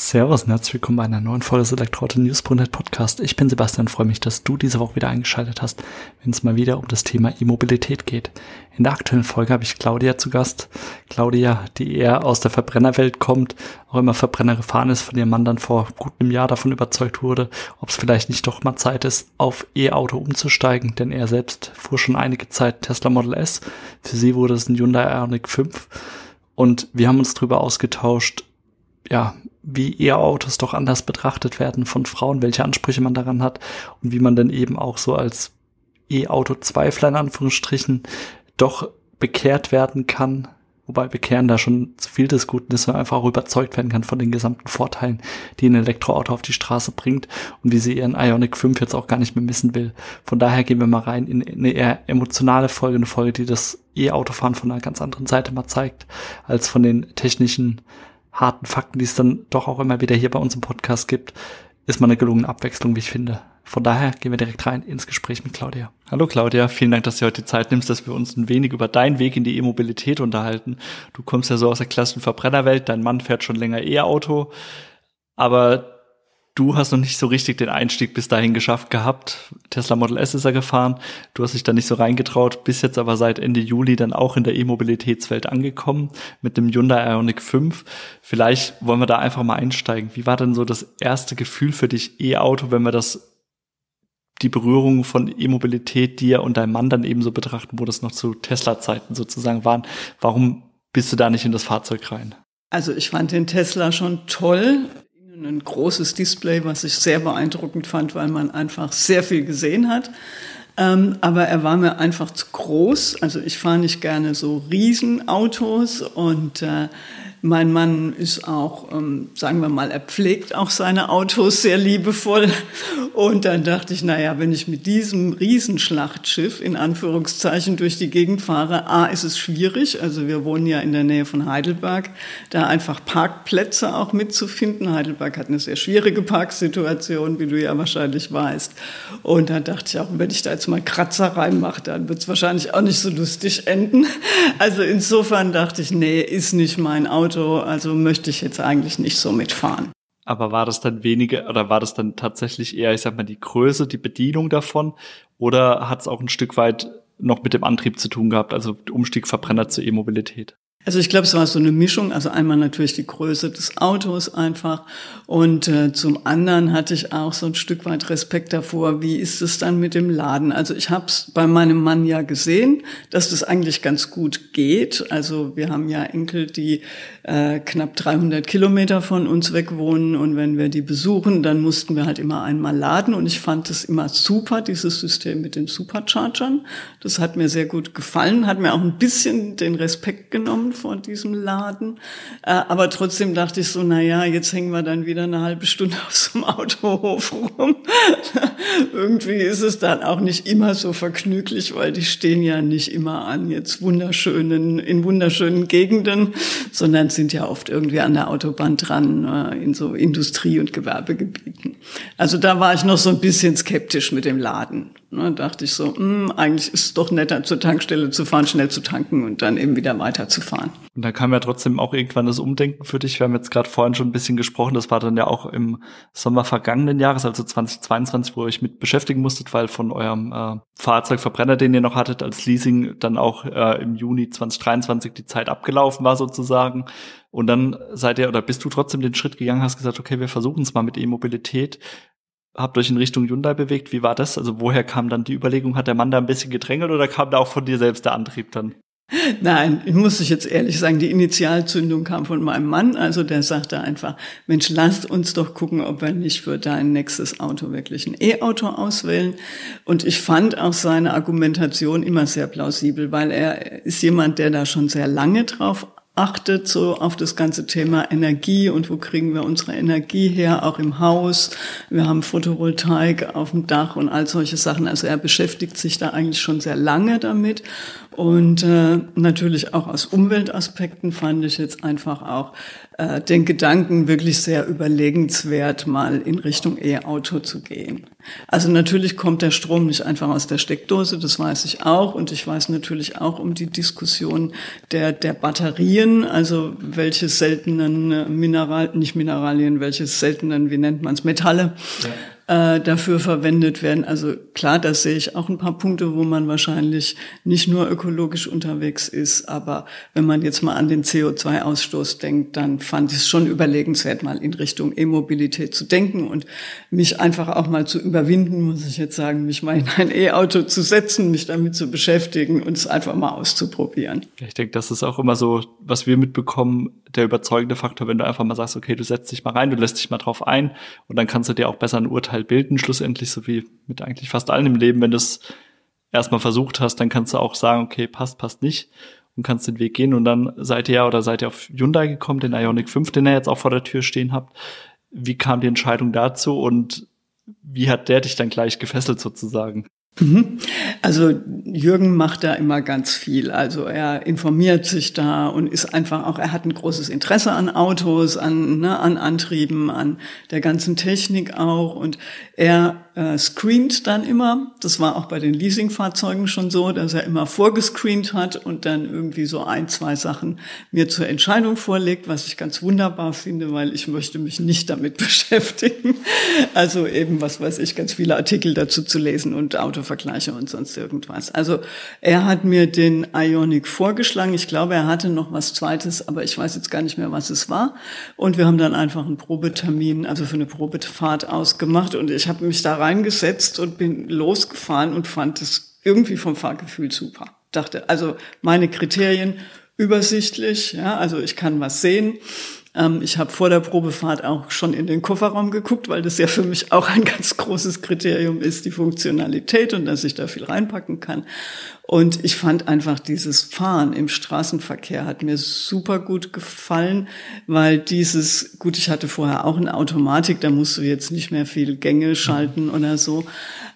Servus und herzlich willkommen bei einer neuen Folge des Elektroauto News.net Podcast. Ich bin Sebastian, freue mich, dass du diese Woche wieder eingeschaltet hast, wenn es mal wieder um das Thema E-Mobilität geht. In der aktuellen Folge habe ich Claudia zu Gast. Claudia, die eher aus der Verbrennerwelt kommt, auch immer Verbrenner gefahren ist, von ihrem Mann dann vor gut einem Jahr davon überzeugt wurde, ob es vielleicht nicht doch mal Zeit ist, auf E-Auto umzusteigen, denn er selbst fuhr schon einige Zeit Tesla Model S. Für sie wurde es ein Hyundai Ioniq 5. Und wir haben uns darüber ausgetauscht, ja, wie E-Autos doch anders betrachtet werden von Frauen, welche Ansprüche man daran hat und wie man dann eben auch so als E-Auto-Zweifler in Anführungsstrichen doch bekehrt werden kann, wobei bekehren da schon zu viel des Guten ist, sondern einfach auch überzeugt werden kann von den gesamten Vorteilen, die ein Elektroauto auf die Straße bringt und wie sie ihren Ionic 5 jetzt auch gar nicht mehr missen will. Von daher gehen wir mal rein in eine eher emotionale Folge, eine Folge, die das E-Autofahren von einer ganz anderen Seite mal zeigt, als von den technischen harten Fakten, die es dann doch auch immer wieder hier bei uns im Podcast gibt, ist mal eine gelungene Abwechslung, wie ich finde. Von daher gehen wir direkt rein ins Gespräch mit Claudia. Hallo Claudia, vielen Dank, dass du heute die Zeit nimmst, dass wir uns ein wenig über deinen Weg in die E-Mobilität unterhalten. Du kommst ja so aus der klassischen Verbrennerwelt, dein Mann fährt schon länger E-Auto, aber Du hast noch nicht so richtig den Einstieg bis dahin geschafft gehabt. Tesla Model S ist er gefahren. Du hast dich da nicht so reingetraut, bist jetzt aber seit Ende Juli dann auch in der E-Mobilitätswelt angekommen mit dem Hyundai Ioniq 5. Vielleicht wollen wir da einfach mal einsteigen. Wie war denn so das erste Gefühl für dich E-Auto, wenn wir das die Berührung von E-Mobilität dir und deinem Mann dann eben so betrachten, wo das noch zu Tesla-Zeiten sozusagen waren. Warum bist du da nicht in das Fahrzeug rein? Also ich fand den Tesla schon toll ein großes Display, was ich sehr beeindruckend fand, weil man einfach sehr viel gesehen hat. Ähm, aber er war mir einfach zu groß. Also ich fahre nicht gerne so Riesenautos und äh, mein Mann ist auch, ähm, sagen wir mal, er pflegt auch seine Autos sehr liebevoll. Und dann dachte ich, naja, wenn ich mit diesem Riesenschlachtschiff in Anführungszeichen durch die Gegend fahre, A, ist es schwierig. Also wir wohnen ja in der Nähe von Heidelberg, da einfach Parkplätze auch mitzufinden. Heidelberg hat eine sehr schwierige Parksituation, wie du ja wahrscheinlich weißt. Und dann dachte ich auch, wenn ich da jetzt mal Kratzer reinmache, dann wird es wahrscheinlich auch nicht so lustig enden. Also insofern dachte ich, nee, ist nicht mein Auto. Auto, also möchte ich jetzt eigentlich nicht so mitfahren. Aber war das dann weniger oder war das dann tatsächlich eher, ich sag mal, die Größe, die Bedienung davon? Oder hat es auch ein Stück weit noch mit dem Antrieb zu tun gehabt, also Umstieg Verbrenner zur E-Mobilität? Also ich glaube, es war so eine Mischung. Also einmal natürlich die Größe des Autos einfach und äh, zum anderen hatte ich auch so ein Stück weit Respekt davor, wie ist es dann mit dem Laden. Also ich habe es bei meinem Mann ja gesehen, dass das eigentlich ganz gut geht. Also wir haben ja Enkel, die äh, knapp 300 Kilometer von uns weg wohnen und wenn wir die besuchen, dann mussten wir halt immer einmal laden und ich fand es immer super, dieses System mit den Superchargern. Das hat mir sehr gut gefallen, hat mir auch ein bisschen den Respekt genommen vor diesem Laden. Äh, aber trotzdem dachte ich so, na ja, jetzt hängen wir dann wieder eine halbe Stunde auf so einem Autohof rum. Irgendwie ist es dann auch nicht immer so vergnüglich, weil die stehen ja nicht immer an jetzt wunderschönen, in wunderschönen Gegenden, sondern sind ja oft irgendwie an der Autobahn dran, äh, in so Industrie- und Gewerbegebieten. Also da war ich noch so ein bisschen skeptisch mit dem Laden. Ne, dachte ich so, mh, hm, eigentlich ist es doch netter, zur Tankstelle zu fahren, schnell zu tanken und dann eben wieder weiterzufahren. Und da kam ja trotzdem auch irgendwann das Umdenken für dich. Wir haben jetzt gerade vorhin schon ein bisschen gesprochen, das war dann ja auch im Sommer vergangenen Jahres, also 2022, wo ihr euch mit beschäftigen musstet, weil von eurem äh, Fahrzeugverbrenner, den ihr noch hattet als Leasing, dann auch äh, im Juni 2023 die Zeit abgelaufen war sozusagen. Und dann seid ihr oder bist du trotzdem den Schritt gegangen, hast gesagt, okay, wir versuchen es mal mit E-Mobilität habt euch in Richtung Hyundai bewegt. Wie war das? Also woher kam dann die Überlegung? Hat der Mann da ein bisschen gedrängelt oder kam da auch von dir selbst der Antrieb dann? Nein, ich muss ich jetzt ehrlich sagen, die Initialzündung kam von meinem Mann. Also der sagte einfach, Mensch, lasst uns doch gucken, ob wir nicht für dein nächstes Auto wirklich ein E-Auto auswählen. Und ich fand auch seine Argumentation immer sehr plausibel, weil er ist jemand, der da schon sehr lange drauf achtet so auf das ganze Thema Energie und wo kriegen wir unsere Energie her, auch im Haus. Wir haben Photovoltaik auf dem Dach und all solche Sachen. Also er beschäftigt sich da eigentlich schon sehr lange damit Und äh, natürlich auch aus Umweltaspekten fand ich jetzt einfach auch äh, den Gedanken wirklich sehr überlegenswert, mal in Richtung E-Auto zu gehen. Also natürlich kommt der Strom nicht einfach aus der Steckdose, das weiß ich auch. Und ich weiß natürlich auch um die Diskussion der, der Batterien, also welche seltenen Mineral, nicht Mineralien, welche seltenen, wie nennt man es, Metalle. Ja äh, dafür verwendet werden. Also klar, da sehe ich auch ein paar Punkte, wo man wahrscheinlich nicht nur ökologisch unterwegs ist, aber wenn man jetzt mal an den CO2-Ausstoß denkt, dann fand ich es schon überlegenswert, mal in Richtung E-Mobilität zu denken und mich einfach auch mal zu überwinden, muss ich jetzt sagen, mich mal in ein E-Auto zu setzen, mich damit zu beschäftigen und es einfach mal auszuprobieren. Ich denke, das ist auch immer so, was wir mitbekommen, der überzeugende Faktor, wenn du einfach mal sagst, okay, du setzt dich mal rein, du lässt dich mal drauf ein und dann kannst du dir auch besser ein Urteil bilden, schlussendlich, so wie mit eigentlich fast allen im Leben. Wenn du es erstmal versucht hast, dann kannst du auch sagen, okay, passt, passt nicht und kannst den Weg gehen und dann seid ihr ja oder seid ihr auf Hyundai gekommen, den Ionic 5, den ihr jetzt auch vor der Tür stehen habt. Wie kam die Entscheidung dazu und wie hat der dich dann gleich gefesselt sozusagen? Mhm. Also Jürgen macht da immer ganz viel. Also er informiert sich da und ist einfach auch, er hat ein großes Interesse an Autos, an, ne, an Antrieben, an der ganzen Technik auch. Und er äh, screent dann immer. Das war auch bei den Leasingfahrzeugen schon so, dass er immer vorgescreent hat und dann irgendwie so ein, zwei Sachen mir zur Entscheidung vorlegt, was ich ganz wunderbar finde, weil ich möchte mich nicht damit beschäftigen. Also eben, was weiß ich, ganz viele Artikel dazu zu lesen und Autovergleiche und sonst irgendwas. Also er hat mir den Ionic vorgeschlagen. Ich glaube, er hatte noch was Zweites, aber ich weiß jetzt gar nicht mehr, was es war. Und wir haben dann einfach einen Probetermin, also für eine Probefahrt ausgemacht und ich habe mich da rein reingesetzt und bin losgefahren und fand es irgendwie vom Fahrgefühl super. Dachte, also meine Kriterien übersichtlich, ja, also ich kann was sehen. Ähm, ich habe vor der Probefahrt auch schon in den Kofferraum geguckt, weil das ja für mich auch ein ganz großes Kriterium ist, die Funktionalität und dass ich da viel reinpacken kann. Und ich fand einfach dieses Fahren im Straßenverkehr hat mir super gut gefallen, weil dieses, gut, ich hatte vorher auch eine Automatik, da musst du jetzt nicht mehr viel Gänge schalten oder so.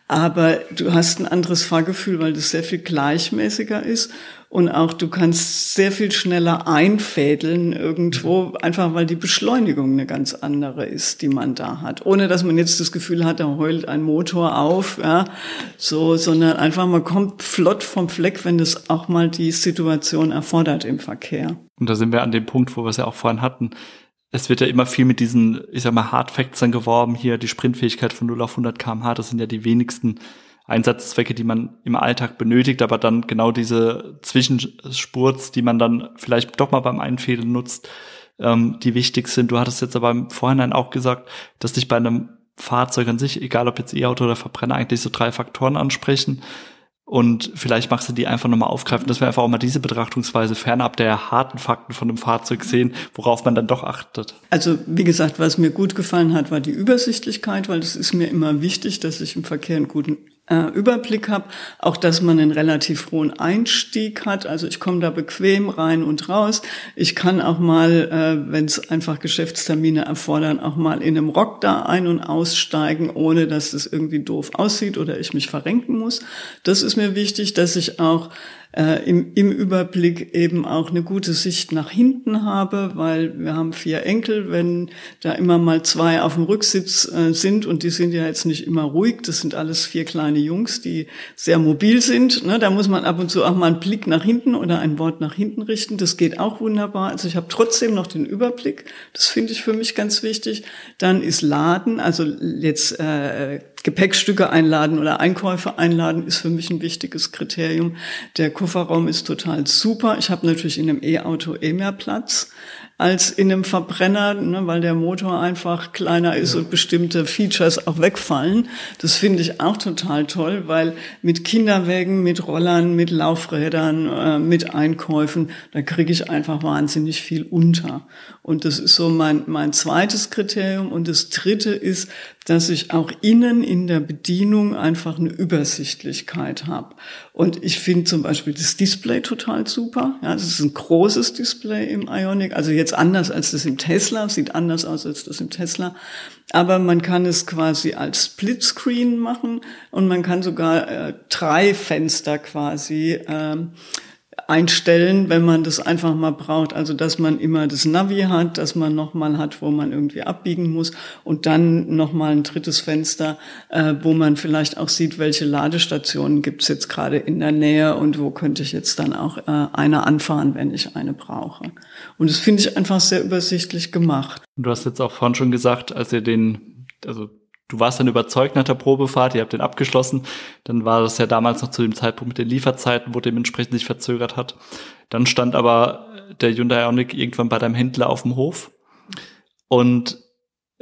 Aber du hast ein anderes Fahrgefühl, weil das sehr viel gleichmäßiger ist. Und auch du kannst sehr viel schneller einfädeln irgendwo, einfach weil die Beschleunigung eine ganz andere ist, die man da hat. Ohne dass man jetzt das Gefühl hat, da heult ein Motor auf, ja, so, sondern einfach man kommt flott vom Fleck, wenn das auch mal die Situation erfordert im Verkehr. Und da sind wir an dem Punkt, wo wir es ja auch vorhin hatten. Es wird ja immer viel mit diesen, ich sag mal, Hard Facts dann geworben. Hier die Sprintfähigkeit von 0 auf 100 kmh, das sind ja die wenigsten Einsatzzwecke, die man im Alltag benötigt, aber dann genau diese Zwischenspurts, die man dann vielleicht doch mal beim Einfädeln nutzt, ähm, die wichtig sind. Du hattest jetzt aber im Vorhinein auch gesagt, dass dich bei einem Fahrzeug an sich, egal ob jetzt E-Auto oder Verbrenner, eigentlich so drei Faktoren ansprechen. Und vielleicht machst du die einfach nochmal aufgreifen, dass wir einfach auch mal diese Betrachtungsweise fernab der harten Fakten von einem Fahrzeug sehen, worauf man dann doch achtet. Also wie gesagt, was mir gut gefallen hat, war die Übersichtlichkeit, weil es ist mir immer wichtig, dass ich im Verkehr einen guten äh, Überblick habe, auch dass man einen relativ hohen Einstieg hat. Also ich komme da bequem rein und raus. Ich kann auch mal, äh, wenn es einfach Geschäftstermine erfordern, auch mal in einem Rock da ein- und aussteigen, ohne dass es irgendwie doof aussieht oder ich mich verrenken muss. Das ist mir wichtig, dass ich auch äh, im, im Überblick eben auch eine gute Sicht nach hinten habe, weil wir haben vier Enkel, wenn da immer mal zwei auf dem Rücksitz äh, sind und die sind ja jetzt nicht immer ruhig, das sind alles vier kleine Jungs, die sehr mobil sind, ne, da muss man ab und zu auch mal einen Blick nach hinten oder ein Wort nach hinten richten, das geht auch wunderbar. Also ich habe trotzdem noch den Überblick, das finde ich für mich ganz wichtig. Dann ist Laden, also jetzt äh, Gepäckstücke einladen oder Einkäufe einladen ist für mich ein wichtiges Kriterium. Der Kofferraum ist total super. Ich habe natürlich in einem E-Auto eh mehr Platz als in einem Verbrenner, ne, weil der Motor einfach kleiner ist ja. und bestimmte Features auch wegfallen. Das finde ich auch total toll, weil mit Kinderwägen, mit Rollern, mit Laufrädern, äh, mit Einkäufen, da kriege ich einfach wahnsinnig viel unter. Und das ist so mein, mein zweites Kriterium. Und das dritte ist, dass ich auch innen in der Bedienung einfach eine Übersichtlichkeit habe. Und ich finde zum Beispiel das Display total super. Ja, das ist ein großes Display im Ionic, also jetzt anders als das im Tesla, sieht anders aus als das im Tesla. Aber man kann es quasi als Splitscreen machen und man kann sogar äh, drei Fenster quasi ähm, einstellen, wenn man das einfach mal braucht. Also dass man immer das Navi hat, dass man nochmal hat, wo man irgendwie abbiegen muss und dann nochmal ein drittes Fenster, äh, wo man vielleicht auch sieht, welche Ladestationen gibt's jetzt gerade in der Nähe und wo könnte ich jetzt dann auch äh, eine anfahren, wenn ich eine brauche. Und das finde ich einfach sehr übersichtlich gemacht. Du hast jetzt auch vorhin schon gesagt, als ihr den, also du warst dann überzeugt nach der Probefahrt, ihr habt den abgeschlossen. Dann war das ja damals noch zu dem Zeitpunkt mit den Lieferzeiten, wo dementsprechend sich verzögert hat. Dann stand aber der Hyundai Ioniq irgendwann bei deinem Händler auf dem Hof. Und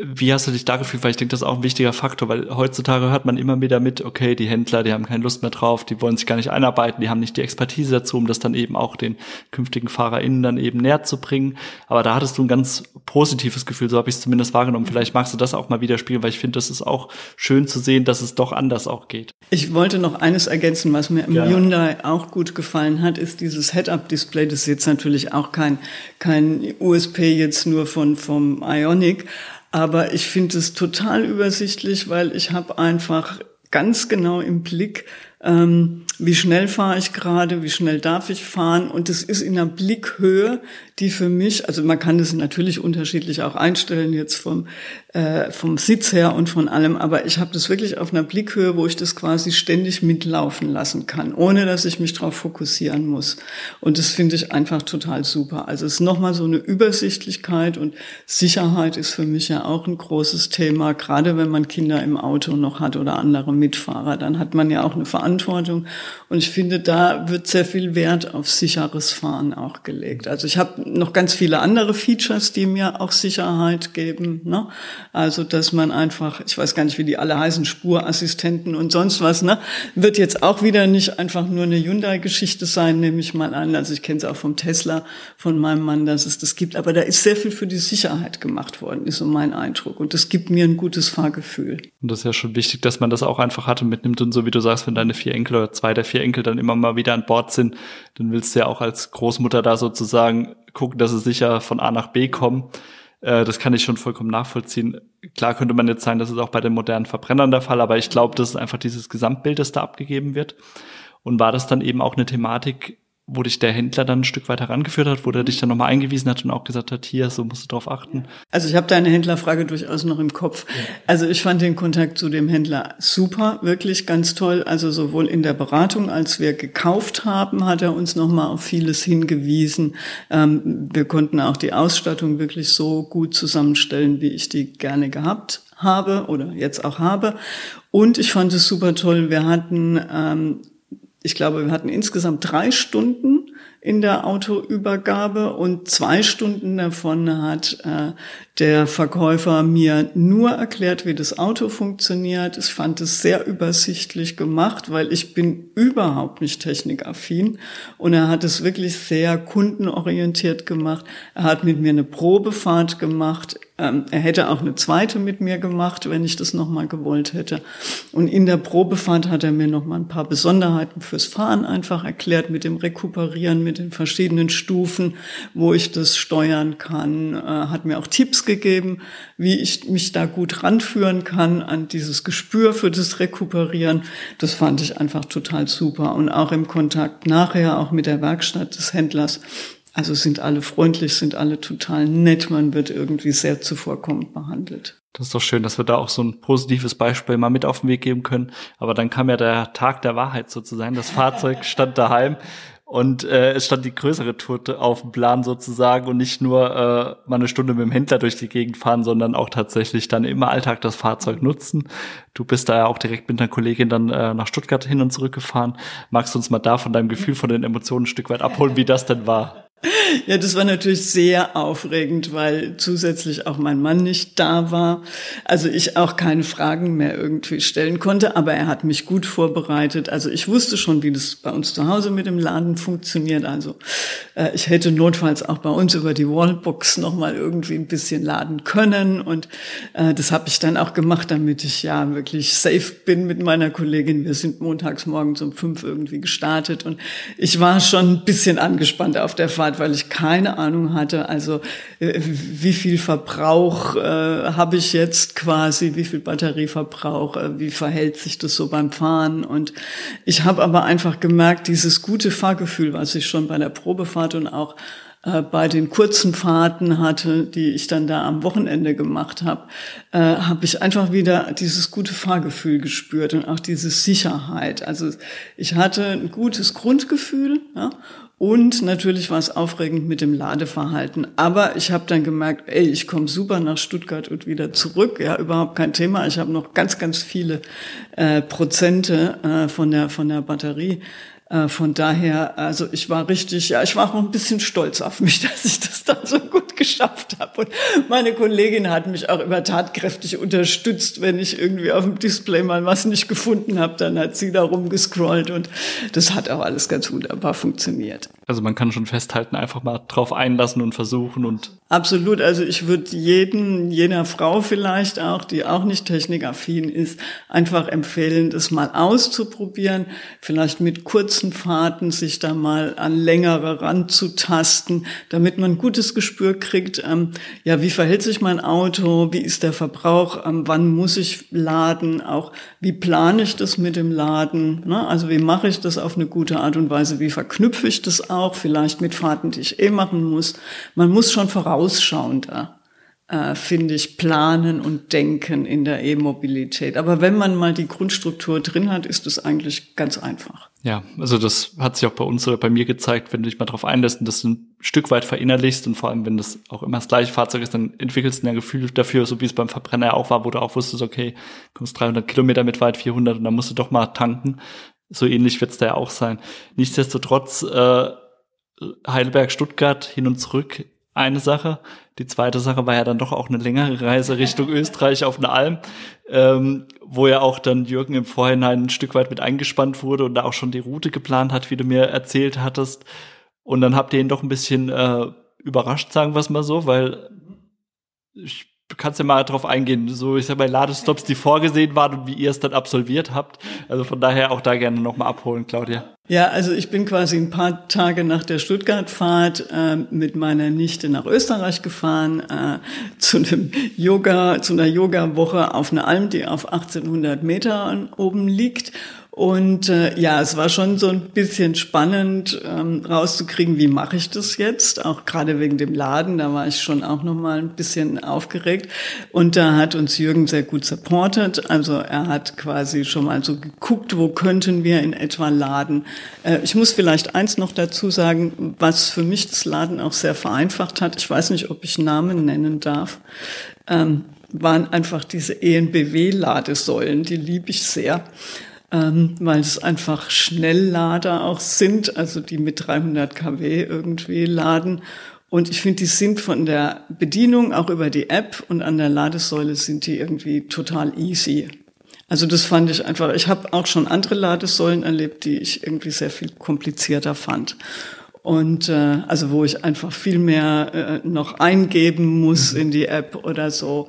wie hast du dich da gefühlt? Weil ich denke, das ist auch ein wichtiger Faktor, weil heutzutage hört man immer wieder mit, okay, die Händler, die haben keine Lust mehr drauf, die wollen sich gar nicht einarbeiten, die haben nicht die Expertise dazu, um das dann eben auch den künftigen FahrerInnen dann eben näher zu bringen. Aber da hattest du ein ganz positives Gefühl, so habe ich es zumindest wahrgenommen. Vielleicht magst du das auch mal widerspiegeln, weil ich finde, das ist auch schön zu sehen, dass es doch anders auch geht. Ich wollte noch eines ergänzen, was mir im ja. Hyundai auch gut gefallen hat, ist dieses Head-Up-Display. Das ist jetzt natürlich auch kein, kein USP jetzt nur von, vom Ionic, aber ich finde es total übersichtlich, weil ich habe einfach ganz genau im Blick, ähm, wie schnell fahre ich gerade, wie schnell darf ich fahren. Und es ist in einer Blickhöhe, die für mich, also man kann das natürlich unterschiedlich auch einstellen, jetzt vom, äh, vom Sitz her und von allem, aber ich habe das wirklich auf einer Blickhöhe, wo ich das quasi ständig mitlaufen lassen kann, ohne dass ich mich darauf fokussieren muss. Und das finde ich einfach total super. Also es ist nochmal so eine Übersichtlichkeit und Sicherheit ist für mich ja auch ein großes Thema, gerade wenn man Kinder im Auto noch hat oder andere Mitfahrer, dann hat man ja auch eine Verantwortung. Und ich finde, da wird sehr viel Wert auf sicheres Fahren auch gelegt. Also ich habe noch ganz viele andere Features, die mir auch Sicherheit geben. Ne? Also dass man einfach, ich weiß gar nicht, wie die alle heißen, Spurassistenten und sonst was, ne? wird jetzt auch wieder nicht einfach nur eine Hyundai-Geschichte sein, nehme ich mal an. Also ich kenne es auch vom Tesla, von meinem Mann, dass es das gibt. Aber da ist sehr viel für die Sicherheit gemacht worden, ist so mein Eindruck. Und das gibt mir ein gutes Fahrgefühl. Und das ist ja schon wichtig, dass man das auch einfach hat und mitnimmt. Und so wie du sagst, wenn deine vier Enkel oder zwei der vier Enkel dann immer mal wieder an Bord sind, dann willst du ja auch als Großmutter da sozusagen gucken, dass sie sicher von A nach B kommen. Äh, das kann ich schon vollkommen nachvollziehen. Klar könnte man jetzt sagen, das ist auch bei den modernen Verbrennern der Fall, aber ich glaube, das ist einfach dieses Gesamtbild, das da abgegeben wird. Und war das dann eben auch eine Thematik, wo dich der Händler dann ein Stück weiter herangeführt hat, wo der dich dann nochmal eingewiesen hat und auch gesagt hat, hier, so musst du drauf achten? Also ich habe deine Händlerfrage durchaus noch im Kopf. Also ich fand den Kontakt zu dem Händler super, wirklich ganz toll. Also sowohl in der Beratung, als wir gekauft haben, hat er uns nochmal auf vieles hingewiesen. Ähm, wir konnten auch die Ausstattung wirklich so gut zusammenstellen, wie ich die gerne gehabt habe oder jetzt auch habe. Und ich fand es super toll. Wir hatten ähm, ich glaube, wir hatten insgesamt drei Stunden in der Autoübergabe und zwei Stunden davon hat äh, der Verkäufer mir nur erklärt, wie das Auto funktioniert. Ich fand es sehr übersichtlich gemacht, weil ich bin überhaupt nicht technikaffin und er hat es wirklich sehr kundenorientiert gemacht. Er hat mit mir eine Probefahrt gemacht. Ähm, er hätte auch eine zweite mit mir gemacht, wenn ich das nochmal gewollt hätte. Und in der Probefahrt hat er mir nochmal ein paar Besonderheiten fürs Fahren einfach erklärt mit dem Rekuperieren, mit den verschiedenen Stufen, wo ich das steuern kann, äh, hat mir auch Tipps gegeben, wie ich mich da gut ranführen kann an dieses Gespür für das Rekuperieren. Das fand ich einfach total super. Und auch im Kontakt nachher, auch mit der Werkstatt des Händlers, also sind alle freundlich, sind alle total nett, man wird irgendwie sehr zuvorkommend behandelt. Das ist doch schön, dass wir da auch so ein positives Beispiel mal mit auf den Weg geben können. Aber dann kam ja der Tag der Wahrheit sozusagen. Das Fahrzeug stand daheim und äh, es stand die größere Tour auf dem Plan sozusagen und nicht nur äh, mal eine Stunde mit dem Händler durch die Gegend fahren, sondern auch tatsächlich dann im Alltag das Fahrzeug nutzen. Du bist da ja auch direkt mit einer Kollegin dann äh, nach Stuttgart hin und zurück gefahren. Magst du uns mal da von deinem Gefühl, von den Emotionen ein Stück weit abholen, wie das denn war? Ja, das war natürlich sehr aufregend, weil zusätzlich auch mein Mann nicht da war. Also ich auch keine Fragen mehr irgendwie stellen konnte, aber er hat mich gut vorbereitet. Also ich wusste schon, wie das bei uns zu Hause mit dem Laden funktioniert. Also äh, ich hätte notfalls auch bei uns über die Wallbox nochmal irgendwie ein bisschen laden können. Und äh, das habe ich dann auch gemacht, damit ich ja wirklich safe bin mit meiner Kollegin. Wir sind montags morgens um fünf irgendwie gestartet und ich war schon ein bisschen angespannt auf der Fahrt, weil ich ich keine Ahnung hatte. Also äh, wie viel Verbrauch äh, habe ich jetzt quasi, wie viel Batterieverbrauch, äh, wie verhält sich das so beim Fahren. Und ich habe aber einfach gemerkt, dieses gute Fahrgefühl, was ich schon bei der Probefahrt und auch äh, bei den kurzen Fahrten hatte, die ich dann da am Wochenende gemacht habe, äh, habe ich einfach wieder dieses gute Fahrgefühl gespürt und auch diese Sicherheit. Also ich hatte ein gutes Grundgefühl ja, und natürlich war es aufregend mit dem Ladeverhalten. Aber ich habe dann gemerkt, ey, ich komme super nach Stuttgart und wieder zurück. Ja, überhaupt kein Thema. Ich habe noch ganz, ganz viele äh, Prozente äh, von der von der Batterie äh, von daher, also ich war richtig, ja, ich war auch ein bisschen stolz auf mich, dass ich das dann so gut geschafft habe. Und meine Kollegin hat mich auch immer tatkräftig unterstützt, wenn ich irgendwie auf dem Display mal was nicht gefunden habe, dann hat sie da rumgescrollt und das hat auch alles ganz wunderbar funktioniert. Also man kann schon festhalten, einfach mal drauf einlassen und versuchen und. Absolut. Also ich würde jeden, jener Frau vielleicht auch, die auch nicht technikaffin ist, einfach empfehlen, das mal auszuprobieren. Vielleicht mit kurzen Fahrten sich da mal an längere ranzutasten, damit man ein gutes Gespür kriegt. Ähm, ja, wie verhält sich mein Auto? Wie ist der Verbrauch? Ähm, wann muss ich laden? Auch wie plane ich das mit dem Laden? Ne? Also wie mache ich das auf eine gute Art und Weise? Wie verknüpfe ich das auch? Auch, vielleicht mit Fahrten, die ich eh machen muss. Man muss schon vorausschauender, äh, finde ich, planen und denken in der E-Mobilität. Aber wenn man mal die Grundstruktur drin hat, ist es eigentlich ganz einfach. Ja, also das hat sich auch bei uns oder bei mir gezeigt, wenn du dich mal darauf einlässt und das ein Stück weit verinnerlichst und vor allem, wenn das auch immer das gleiche Fahrzeug ist, dann entwickelst du ein Gefühl dafür, so wie es beim Verbrenner auch war, wo du auch wusstest, okay, kommst 300 Kilometer mit weit, 400 und dann musst du doch mal tanken. So ähnlich wird es da ja auch sein. Nichtsdestotrotz äh, Heidelberg, Stuttgart hin und zurück eine Sache. Die zweite Sache war ja dann doch auch eine längere Reise Richtung Österreich auf eine Alm, ähm, wo ja auch dann Jürgen im Vorhinein ein Stück weit mit eingespannt wurde und da auch schon die Route geplant hat, wie du mir erzählt hattest. Und dann habt ihr ihn doch ein bisschen äh, überrascht, sagen wir es mal so, weil ich kannst ja mal drauf eingehen, so ich sag mal Ladestops, die vorgesehen waren und wie ihr es dann absolviert habt. Also von daher auch da gerne nochmal abholen, Claudia. Ja, also ich bin quasi ein paar Tage nach der Stuttgart-Fahrt äh, mit meiner Nichte nach Österreich gefahren äh, zu einem Yoga, zu einer Yoga-Woche auf einer Alm, die auf 1800 Metern oben liegt. Und äh, ja, es war schon so ein bisschen spannend ähm, rauszukriegen, wie mache ich das jetzt? Auch gerade wegen dem Laden, da war ich schon auch noch mal ein bisschen aufgeregt. Und da hat uns Jürgen sehr gut supportet. Also er hat quasi schon mal so geguckt, wo könnten wir in etwa laden. Äh, ich muss vielleicht eins noch dazu sagen, was für mich das Laden auch sehr vereinfacht hat. Ich weiß nicht, ob ich Namen nennen darf. Ähm, waren einfach diese ENBW-Ladesäulen, die liebe ich sehr ähm, weil es einfach Schnelllader auch sind, also die mit 300 kW irgendwie laden. Und ich finde, die sind von der Bedienung auch über die App und an der Ladesäule sind die irgendwie total easy. Also das fand ich einfach, ich habe auch schon andere Ladesäulen erlebt, die ich irgendwie sehr viel komplizierter fand. Und äh, also wo ich einfach viel mehr äh, noch eingeben muss in die App oder so.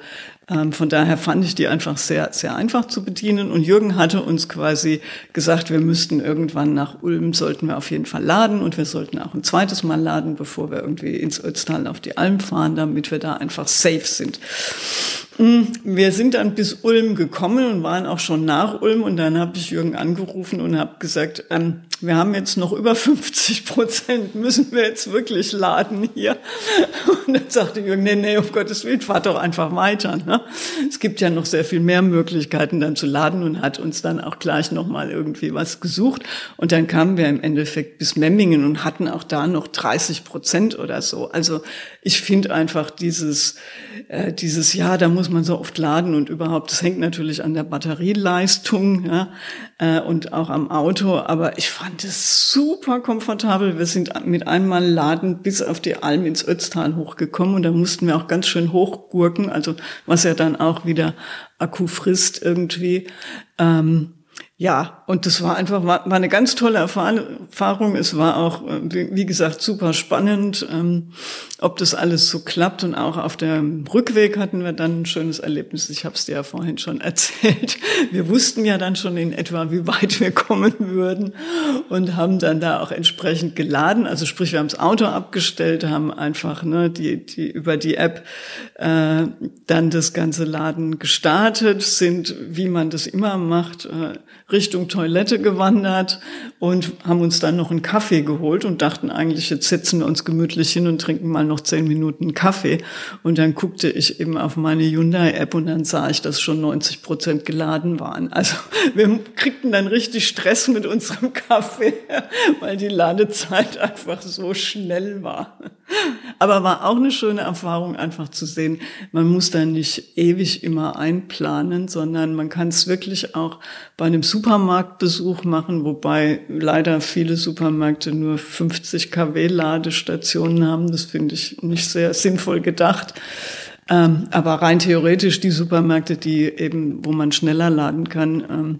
Ähm, von daher fand ich die einfach sehr, sehr einfach zu bedienen. Und Jürgen hatte uns quasi gesagt, wir müssten irgendwann nach Ulm, sollten wir auf jeden Fall laden und wir sollten auch ein zweites Mal laden, bevor wir irgendwie ins Ötztal auf die Alm fahren, damit wir da einfach safe sind. Mm, wir sind dann bis Ulm gekommen und waren auch schon nach Ulm und dann habe ich Jürgen angerufen und habe gesagt, ähm, wir haben jetzt noch über 50 Prozent, müssen wir jetzt wirklich laden hier? Und dann sagte Jürgen, nee, nee, um Gottes Willen, fahrt doch einfach weiter. Ne? Es gibt ja noch sehr viel mehr Möglichkeiten dann zu laden und hat uns dann auch gleich nochmal irgendwie was gesucht. Und dann kamen wir im Endeffekt bis Memmingen und hatten auch da noch 30 Prozent oder so. Also ich finde einfach dieses, äh, dieses, ja, da muss man so oft laden und überhaupt, das hängt natürlich an der Batterieleistung ja, äh, und auch am Auto, aber ich fand es super komfortabel. Wir sind mit einmal Laden bis auf die Alm ins Ötztal hochgekommen und da mussten wir auch ganz schön hochgurken, also was ja dann auch wieder Akku frisst irgendwie. Ähm, ja, und das war einfach war, war eine ganz tolle Erfahrung. Es war auch, äh, wie gesagt, super spannend, ähm, ob das alles so klappt. Und auch auf dem Rückweg hatten wir dann ein schönes Erlebnis. Ich habe es dir ja vorhin schon erzählt. Wir wussten ja dann schon in etwa, wie weit wir kommen würden und haben dann da auch entsprechend geladen. Also sprich, wir haben das Auto abgestellt, haben einfach ne, die, die über die App äh, dann das ganze Laden gestartet, sind, wie man das immer macht, äh, Richtung Toilette gewandert und haben uns dann noch einen Kaffee geholt und dachten eigentlich, jetzt setzen wir uns gemütlich hin und trinken mal noch zehn Minuten Kaffee. Und dann guckte ich eben auf meine Hyundai-App und dann sah ich, dass schon 90 Prozent geladen waren. Also wir kriegten dann richtig Stress mit unserem Kaffee, weil die Ladezeit einfach so schnell war. Aber war auch eine schöne Erfahrung, einfach zu sehen, man muss da nicht ewig immer einplanen, sondern man kann es wirklich auch bei einem Supermarktbesuch machen, wobei leider viele Supermärkte nur 50 kW Ladestationen haben. Das finde ich nicht sehr sinnvoll gedacht. Ähm, aber rein theoretisch die Supermärkte, die eben, wo man schneller laden kann, ähm,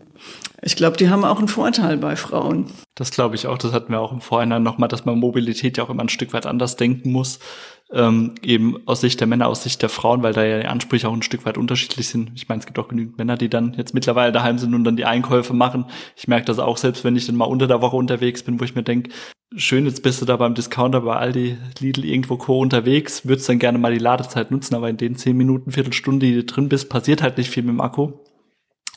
ich glaube, die haben auch einen Vorteil bei Frauen. Das glaube ich auch. Das hatten wir auch im Vorhinein nochmal, dass man Mobilität ja auch immer ein Stück weit anders denken muss. Ähm, eben aus Sicht der Männer, aus Sicht der Frauen, weil da ja die Ansprüche auch ein Stück weit unterschiedlich sind. Ich meine, es gibt auch genügend Männer, die dann jetzt mittlerweile daheim sind und dann die Einkäufe machen. Ich merke das auch selbst, wenn ich dann mal unter der Woche unterwegs bin, wo ich mir denke, schön, jetzt bist du da beim Discounter bei Aldi, Lidl, irgendwo Co. unterwegs, würdest dann gerne mal die Ladezeit nutzen, aber in den zehn Minuten, Viertelstunde, die du drin bist, passiert halt nicht viel mit dem Akku.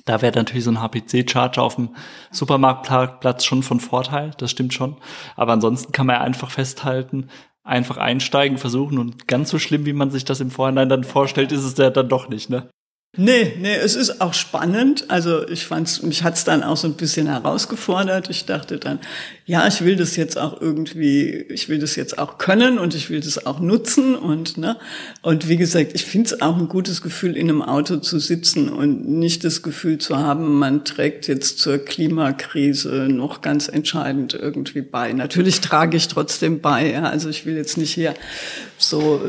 Da wäre natürlich so ein HPC-Charger auf dem Supermarktplatz schon von Vorteil, das stimmt schon. Aber ansonsten kann man ja einfach festhalten, einfach einsteigen, versuchen und ganz so schlimm, wie man sich das im Vorhinein dann vorstellt, ist es ja dann doch nicht, ne? Nee, nee, es ist auch spannend. Also ich fand's, mich hat's dann auch so ein bisschen herausgefordert. Ich dachte dann, ja, ich will das jetzt auch irgendwie, ich will das jetzt auch können und ich will das auch nutzen und ne und wie gesagt, ich finde es auch ein gutes Gefühl, in einem Auto zu sitzen und nicht das Gefühl zu haben, man trägt jetzt zur Klimakrise noch ganz entscheidend irgendwie bei. Natürlich trage ich trotzdem bei. Ja. Also ich will jetzt nicht hier so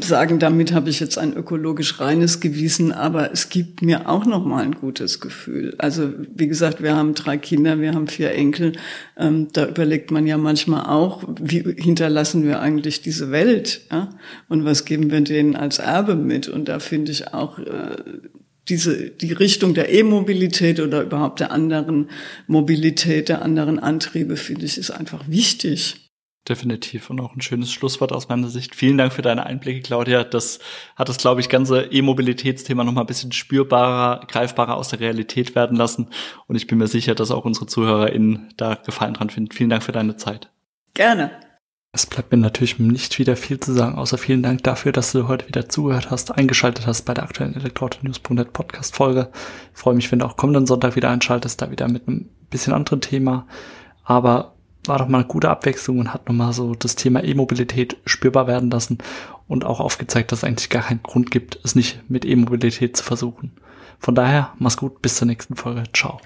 sagen, damit habe ich jetzt ein ökologisch reines Gewissen, es gibt mir auch noch mal ein gutes Gefühl. Also wie gesagt, wir haben drei Kinder, wir haben vier Enkel. Ähm, da überlegt man ja manchmal auch, wie hinterlassen wir eigentlich diese Welt ja? und was geben wir denen als Erbe mit. Und da finde ich auch äh, diese die Richtung der E-Mobilität oder überhaupt der anderen Mobilität, der anderen Antriebe, finde ich, ist einfach wichtig. Definitiv und auch ein schönes Schlusswort aus meiner Sicht. Vielen Dank für deine Einblicke, Claudia. Das hat das, glaube ich, ganze E-Mobilitätsthema noch mal ein bisschen spürbarer, greifbarer aus der Realität werden lassen. Und ich bin mir sicher, dass auch unsere ZuhörerInnen da Gefallen dran finden. Vielen Dank für deine Zeit. Gerne. Es bleibt mir natürlich nicht wieder viel zu sagen, außer vielen Dank dafür, dass du heute wieder zugehört hast, eingeschaltet hast bei der aktuellen Elektroauto-News.net Podcast-Folge. Ich freue mich, wenn du auch kommenden Sonntag wieder einschaltest, da wieder mit einem bisschen anderen Thema. Aber war doch mal eine gute Abwechslung und hat nochmal so das Thema E-Mobilität spürbar werden lassen und auch aufgezeigt, dass es eigentlich gar keinen Grund gibt, es nicht mit E-Mobilität zu versuchen. Von daher, mach's gut, bis zur nächsten Folge. Ciao.